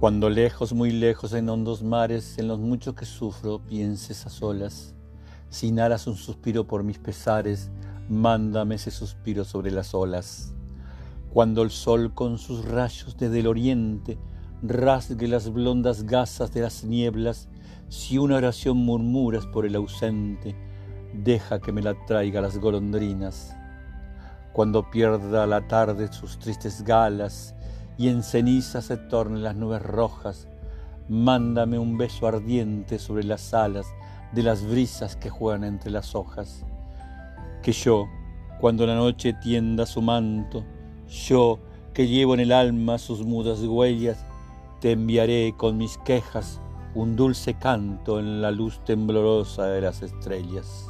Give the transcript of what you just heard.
Cuando lejos, muy lejos, en hondos mares, en los muchos que sufro, pienses a solas, sin aras un suspiro por mis pesares, mándame ese suspiro sobre las olas. Cuando el sol con sus rayos desde el oriente rasgue las blondas gasas de las nieblas, si una oración murmuras por el ausente, deja que me la traiga las golondrinas. Cuando pierda la tarde sus tristes galas, y en ceniza se tornen las nubes rojas. Mándame un beso ardiente sobre las alas de las brisas que juegan entre las hojas. Que yo, cuando la noche tienda su manto, yo que llevo en el alma sus mudas huellas, te enviaré con mis quejas un dulce canto en la luz temblorosa de las estrellas.